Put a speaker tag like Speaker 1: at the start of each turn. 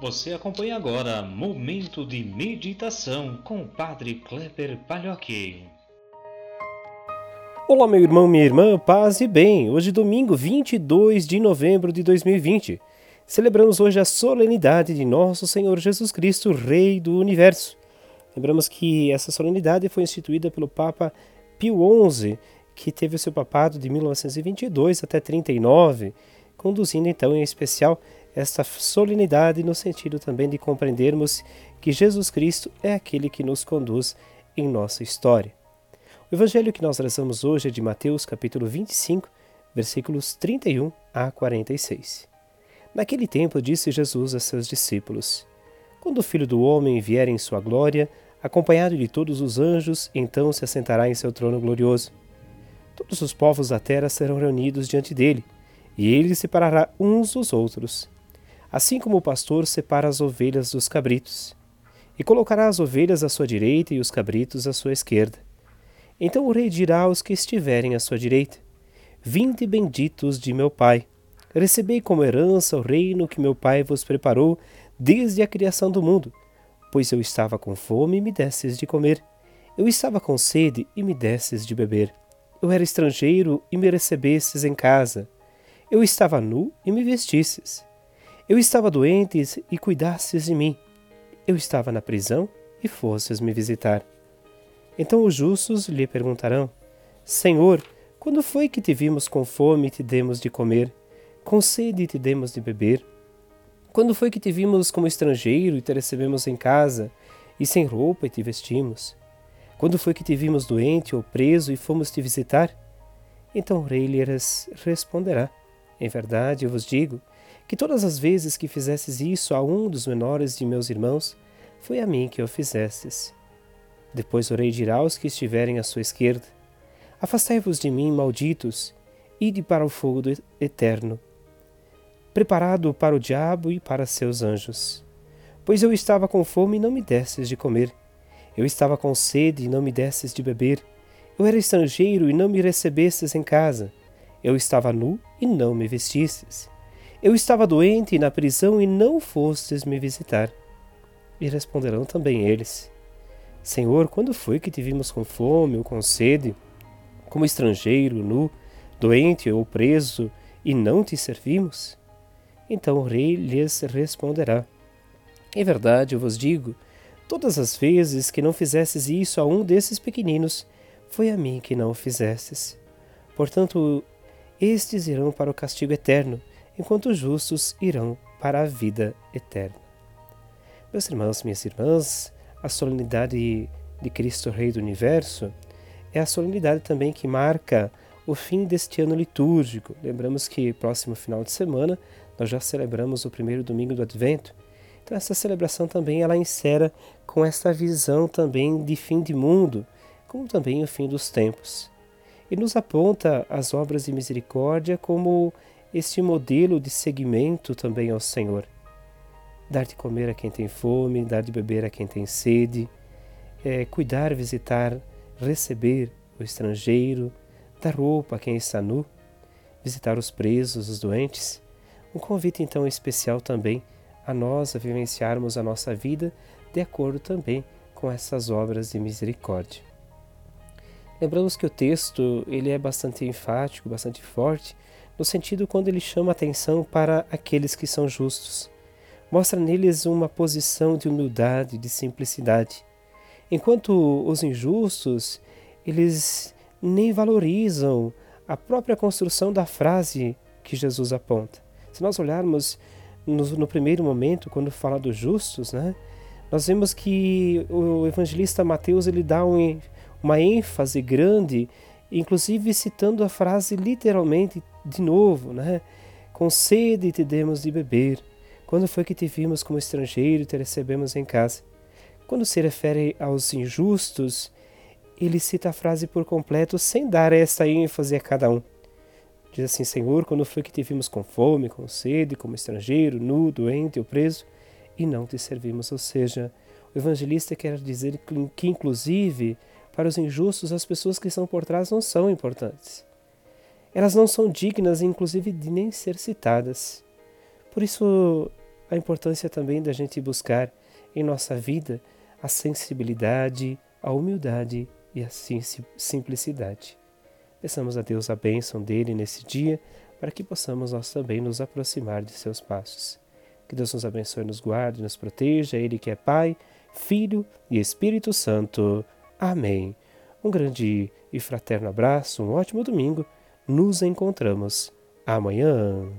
Speaker 1: Você acompanha agora Momento de Meditação com o Padre Kleber Palhoque.
Speaker 2: Olá, meu irmão, minha irmã, paz e bem. Hoje, domingo 22 de novembro de 2020. Celebramos hoje a solenidade de Nosso Senhor Jesus Cristo, Rei do Universo. Lembramos que essa solenidade foi instituída pelo Papa Pio XI, que teve o seu papado de 1922 até 39, conduzindo então em especial esta solenidade no sentido também de compreendermos que Jesus Cristo é aquele que nos conduz em nossa história. O evangelho que nós rezamos hoje é de Mateus capítulo 25, versículos 31 a 46. Naquele tempo disse Jesus a seus discípulos: Quando o Filho do Homem vier em sua glória, acompanhado de todos os anjos, então se assentará em seu trono glorioso. Todos os povos da terra serão reunidos diante dele, e ele separará uns dos outros, assim como o pastor separa as ovelhas dos cabritos, e colocará as ovelhas à sua direita e os cabritos à sua esquerda. Então o rei dirá aos que estiverem à sua direita: Vinde benditos de meu Pai Recebei como herança o reino que meu Pai vos preparou desde a criação do mundo. Pois eu estava com fome e me desses de comer. Eu estava com sede e me desses de beber. Eu era estrangeiro e me recebesses em casa. Eu estava nu e me vestisses. Eu estava doente e cuidasses de mim. Eu estava na prisão e fosses me visitar. Então os justos lhe perguntarão: Senhor, quando foi que te vimos com fome e te demos de comer? com sede te demos de beber? Quando foi que te vimos como estrangeiro e te recebemos em casa, e sem roupa e te vestimos? Quando foi que te vimos doente ou preso e fomos te visitar? Então o rei lhe responderá: Em verdade, eu vos digo que todas as vezes que fizesses isso a um dos menores de meus irmãos, foi a mim que o fizestes. Depois o rei dirá aos que estiverem à sua esquerda: Afastai-vos de mim, malditos, ide para o fogo eterno preparado para o diabo e para seus anjos. Pois eu estava com fome e não me desses de comer. Eu estava com sede e não me desses de beber. Eu era estrangeiro e não me recebestes em casa. Eu estava nu e não me vestistes. Eu estava doente e na prisão e não fostes me visitar. E responderão também eles: Senhor, quando foi que te vimos com fome ou com sede, como estrangeiro, nu, doente ou preso, e não te servimos? Então o rei lhes responderá: Em verdade, eu vos digo, todas as vezes que não fizesses isso a um desses pequeninos, foi a mim que não o fizestes. Portanto, estes irão para o castigo eterno, enquanto os justos irão para a vida eterna. Meus irmãos, minhas irmãs, a solenidade de Cristo Rei do Universo é a solenidade também que marca o fim deste ano litúrgico. Lembramos que próximo final de semana nós já celebramos o primeiro domingo do Advento. Então essa celebração também ela insera com essa visão também de fim de mundo, como também o fim dos tempos. E nos aponta as obras de misericórdia como este modelo de seguimento também ao Senhor. Dar de comer a quem tem fome, dar de beber a quem tem sede, é, cuidar, visitar, receber o estrangeiro, dar roupa a quem está nu, visitar os presos, os doentes, um convite então especial também a nós a vivenciarmos a nossa vida de acordo também com essas obras de misericórdia. Lembramos que o texto ele é bastante enfático, bastante forte, no sentido quando ele chama atenção para aqueles que são justos. Mostra neles uma posição de humildade, de simplicidade. Enquanto os injustos, eles nem valorizam a própria construção da frase que Jesus aponta. Se nós olharmos no, no primeiro momento, quando fala dos justos, né, nós vemos que o evangelista Mateus ele dá um, uma ênfase grande, inclusive citando a frase literalmente de novo, né? Com sede te demos de beber. Quando foi que te vimos como estrangeiro e te recebemos em casa? Quando se refere aos injustos, ele cita a frase por completo sem dar essa ênfase a cada um. Diz assim: Senhor, quando foi que te vimos com fome, com sede, como estrangeiro, nu, doente ou preso, e não te servimos? Ou seja, o evangelista quer dizer que, inclusive, para os injustos, as pessoas que estão por trás não são importantes. Elas não são dignas, inclusive, de nem ser citadas. Por isso, a importância também da gente buscar em nossa vida a sensibilidade, a humildade e a simplicidade. Peçamos a Deus a bênção dele nesse dia, para que possamos nós também nos aproximar de seus passos. Que Deus nos abençoe, nos guarde, nos proteja, Ele que é Pai, Filho e Espírito Santo. Amém. Um grande e fraterno abraço, um ótimo domingo. Nos encontramos amanhã.